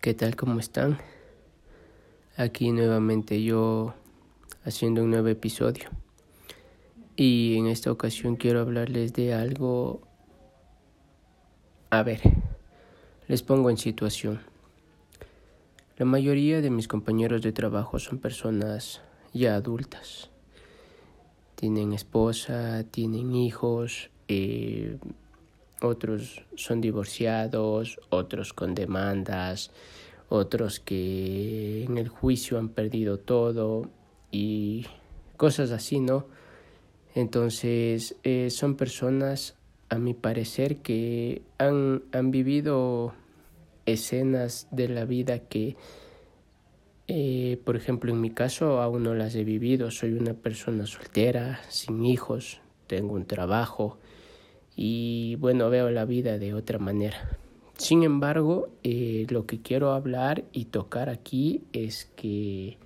¿Qué tal? ¿Cómo están? Aquí nuevamente yo haciendo un nuevo episodio. Y en esta ocasión quiero hablarles de algo... A ver, les pongo en situación. La mayoría de mis compañeros de trabajo son personas ya adultas. Tienen esposa, tienen hijos, eh, otros son divorciados, otros con demandas, otros que en el juicio han perdido todo y cosas así, ¿no? Entonces eh, son personas, a mi parecer, que han, han vivido escenas de la vida que, eh, por ejemplo, en mi caso aún no las he vivido. Soy una persona soltera, sin hijos, tengo un trabajo y bueno, veo la vida de otra manera. Sin embargo, eh, lo que quiero hablar y tocar aquí es que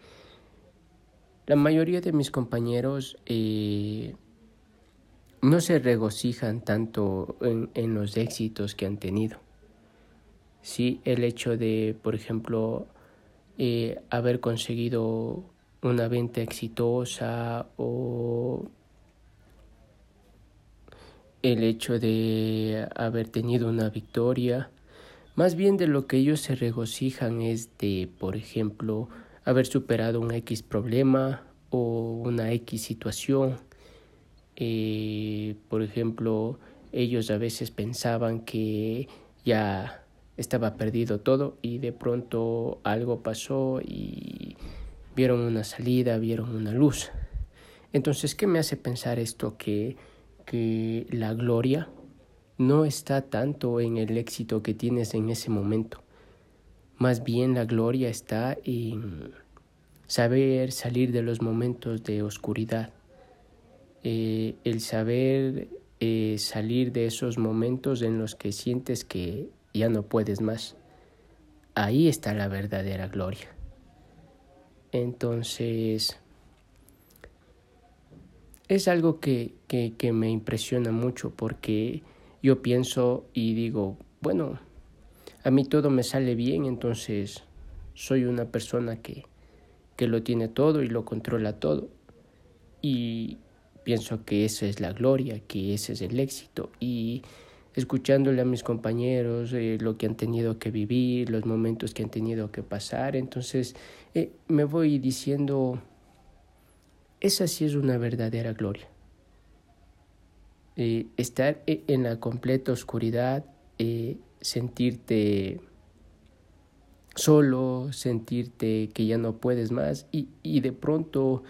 la mayoría de mis compañeros eh, no se regocijan tanto en, los éxitos que han tenido. Sí, el hecho de, por ejemplo, eh, haber conseguido una venta exitosa o el hecho de haber tenido una victoria. Más bien de lo que ellos se regocijan es de, por ejemplo, haber superado un X problema o una X situación. Eh, por ejemplo, ellos a veces pensaban que ya estaba perdido todo y de pronto algo pasó y vieron una salida, vieron una luz. Entonces, ¿qué me hace pensar esto? Que que la gloria no está tanto en el éxito que tienes en ese momento. Más bien la gloria está en saber salir de los momentos de oscuridad. Eh, el saber eh, salir de esos momentos en los que sientes que ya no puedes más. Ahí está la verdadera gloria. Entonces, es algo que, que, que, me impresiona mucho porque yo pienso y digo, bueno, a mí todo me sale bien, entonces soy una persona que, que lo tiene todo y lo controla todo. Y pienso que esa es la gloria, que ese es el éxito. Y escuchándole a mis compañeros eh, lo que han tenido que vivir, los momentos que han tenido que pasar, entonces eh, me voy diciendo esa sí es una verdadera gloria. Eh, estar e, en la completa oscuridad, eh, sentirte solo, sentirte que ya no puedes más y, y de pronto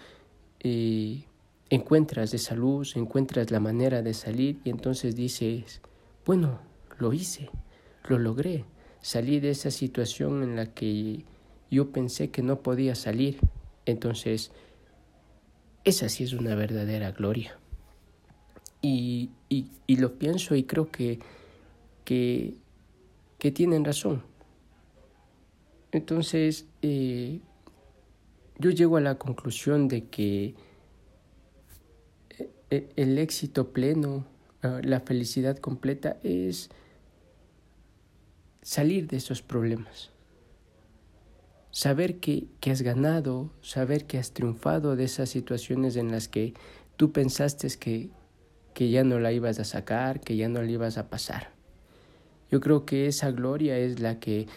eh, encuentras esa luz, encuentras la manera de salir y entonces dices, bueno, lo hice, lo logré, salí de esa situación en la que yo pensé que no podía salir. Entonces, esa sí es una verdadera gloria. Y, y, lo pienso y creo que, que, que tienen razón. Entonces, eh, yo llego a la conclusión de que eh, eh, el éxito pleno, ah, la felicidad completa es salir de esos problemas saber que, que, has ganado, saber que has triunfado de esas situaciones en las que tú pensaste que, que ya no la ibas a sacar, que ya no la ibas a pasar. Yo creo que esa gloria es la que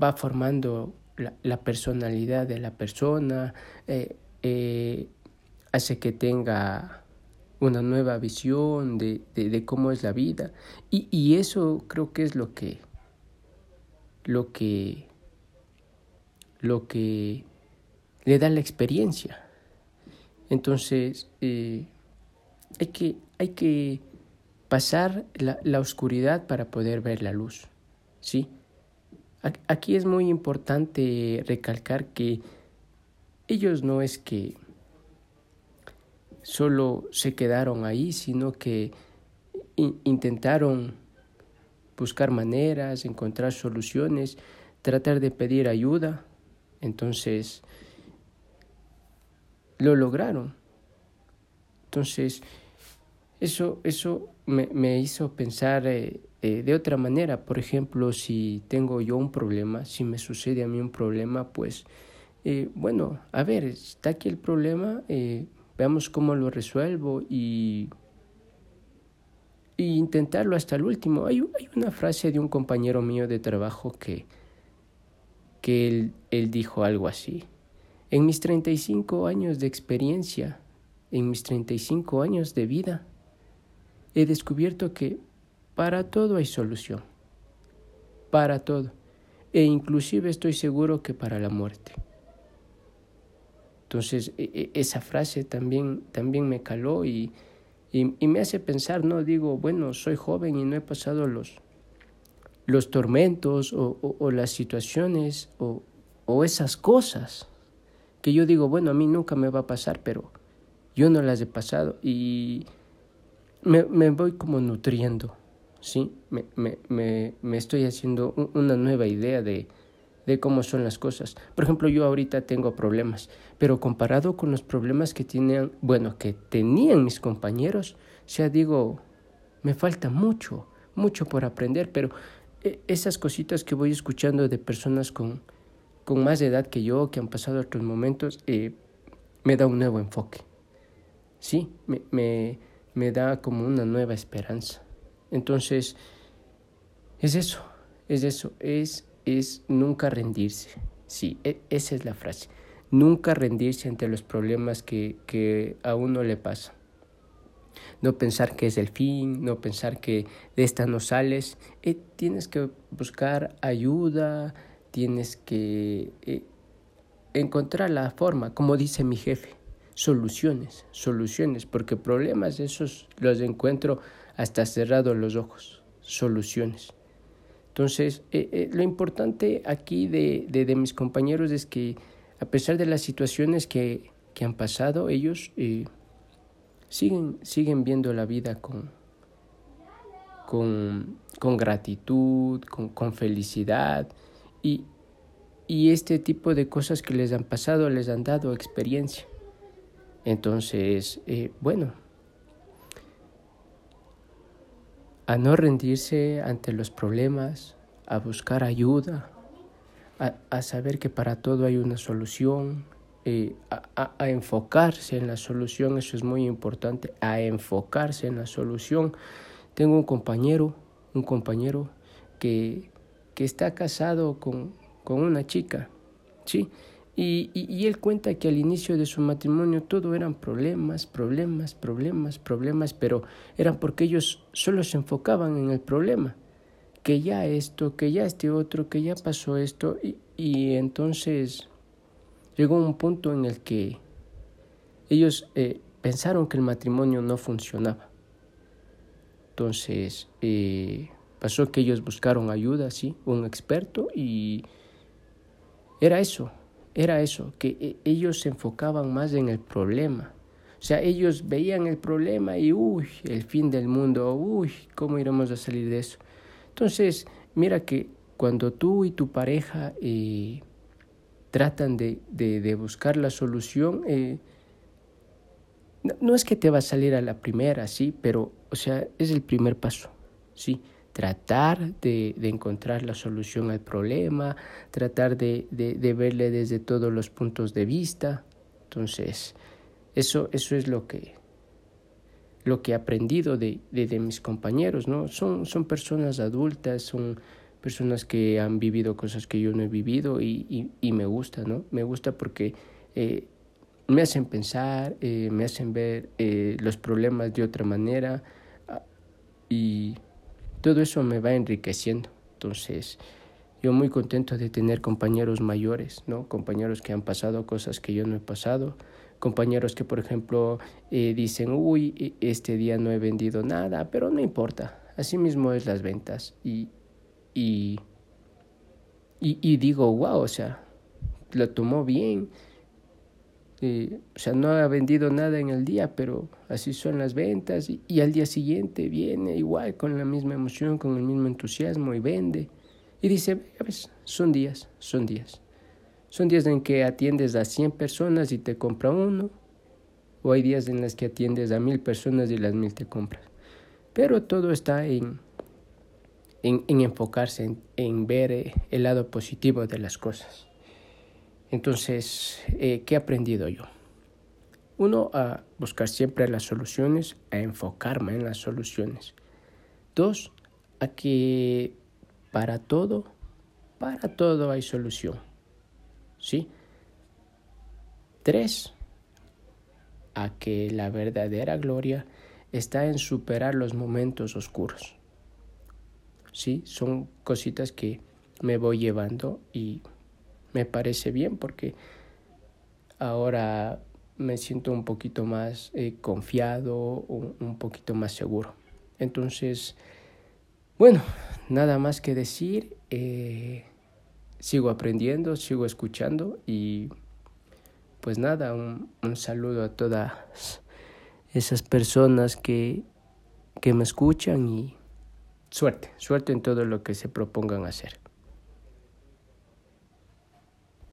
va formando la, la personalidad de la persona, eh, eh, hace que tenga una nueva visión de, de, de cómo es la vida. Y, y, eso creo que es lo que, lo que lo que le da la experiencia. Entonces, eh, hay, que, hay que pasar la, la, oscuridad para poder ver la luz. ¿sí? Aquí es muy importante recalcar que ellos no es que solo se quedaron ahí, sino que intentaron buscar maneras, encontrar soluciones, tratar de pedir ayuda, entonces, lo lograron. Entonces, eso, eso me, me hizo pensar eh, eh, de otra manera. Por ejemplo, si tengo yo un problema, si me sucede a mí un problema, pues, eh, bueno, a ver, está aquí el problema, eh, veamos cómo lo resuelvo y, y intentarlo hasta el último. Hay, hay, una frase de un compañero mío de trabajo que, que él, él dijo algo así. En mis 35 años de experiencia, en mis 35 años de vida, he descubierto que para todo hay solución. Para todo. E inclusive estoy seguro que para la muerte. Entonces, e, e, esa frase también, también me caló y, y, me hace pensar, no digo, bueno, soy joven y no he pasado los, los tormentos o, o, las situaciones o, o esas cosas que yo digo, bueno, a mí nunca me va a pasar, pero yo no las he pasado y me, me voy como nutriendo, ¿sí? Me, me, me, estoy haciendo una nueva idea de, de cómo son las cosas. Por ejemplo, yo ahorita tengo problemas, pero comparado con los problemas que tenían, bueno, que tenían mis compañeros, sea, digo, me falta mucho, mucho por aprender, pero esas cositas que voy escuchando de personas con, con más edad que yo, que han pasado otros momentos, eh, me da un nuevo enfoque. Sí, me, me, me da como una nueva esperanza. Entonces, es eso, es eso, es es nunca rendirse. Sí, e, esa es la frase. Nunca rendirse ante los problemas que, que a uno le pasa. No pensar que es el fin, no pensar que de esta no sales. Eh, tienes que buscar ayuda, tienes que eh, encontrar la forma, como dice mi jefe, soluciones, soluciones, porque problemas esos los encuentro hasta cerrados los ojos, soluciones. Entonces, eh, lo importante aquí de, de, mis compañeros es que a pesar de las situaciones que, que han pasado, ellos siguen, siguen viendo la vida con, con, con gratitud, con, con felicidad y, y este tipo de cosas que les han pasado les han dado experiencia. Entonces, bueno, a no rendirse ante los problemas, a buscar ayuda, a, saber que para todo hay una solución, eh, a, enfocarse en la solución, eso es muy importante, a enfocarse en la solución. Tengo un compañero, un compañero que, que está casado con, con una chica, ¿sí? Y, y, él cuenta que al inicio de su matrimonio todo eran problemas, problemas, problemas, problemas, pero eran porque ellos solo se enfocaban en el problema, que ya esto, que ya este otro, que ya pasó esto, y, y entonces llegó un punto en el que ellos eh, pensaron que el matrimonio no funcionaba. Entonces eh, pasó que ellos buscaron ayuda, sí, un experto, y era eso, era eso, que e, ellos se enfocaban más en el problema. O sea, ellos veían el problema y, uy, el fin del mundo, uy, ¿cómo iremos a salir de eso? Entonces, mira que cuando tú y tu pareja eh, tratan de, de, buscar la solución, eh, no, no, es que te va a salir a la primera, sí, pero, o sea, es el primer paso, sí tratar de, de, encontrar la solución al problema, tratar de, de, de, verle desde todos los puntos de vista. Entonces, eso, eso es lo que, lo que he aprendido de, de, mis compañeros, ¿no? Son, son personas adultas, son personas que han vivido cosas que yo no he vivido y, y, me gusta, ¿no? Me gusta porque eh, me hacen pensar, eh, me hacen ver eh, los problemas de otra manera ah, y todo eso me va enriqueciendo. Entonces, yo muy contento de tener compañeros mayores, ¿no? Compañeros que han pasado cosas que yo no he pasado, compañeros que, por ejemplo, dicen, uy, e, este día no he vendido nada, pero no importa, así mismo es las ventas. Y, y, y, digo, wow, o sea, lo tomó bien, o sea, no ha vendido nada en el día, pero así son las ventas y, al día siguiente viene igual con la misma emoción, con el mismo entusiasmo y vende. Y dice, ves, son días, son días. Son días en que atiendes a 100 personas y te compra uno, o hay días en los que atiendes a mil personas y las mil te compras. Pero todo está en, en, enfocarse, en, ver eh, el lado positivo de las cosas. Entonces, eh, ¿qué he aprendido yo? Uno, a buscar siempre las soluciones, a enfocarme en las soluciones. Dos, a que para todo, para todo hay solución. ¿Sí? Tres, a que la verdadera gloria está en superar los momentos oscuros. Sí, son cositas que me voy llevando y me parece bien porque ahora me siento un poquito más eh, confiado, un, un poquito más seguro. Entonces, bueno, nada más que decir. Eh, sigo aprendiendo, sigo escuchando y pues nada, un, un saludo a todas esas personas que, que me escuchan y suerte, suerte en todo lo que se propongan hacer.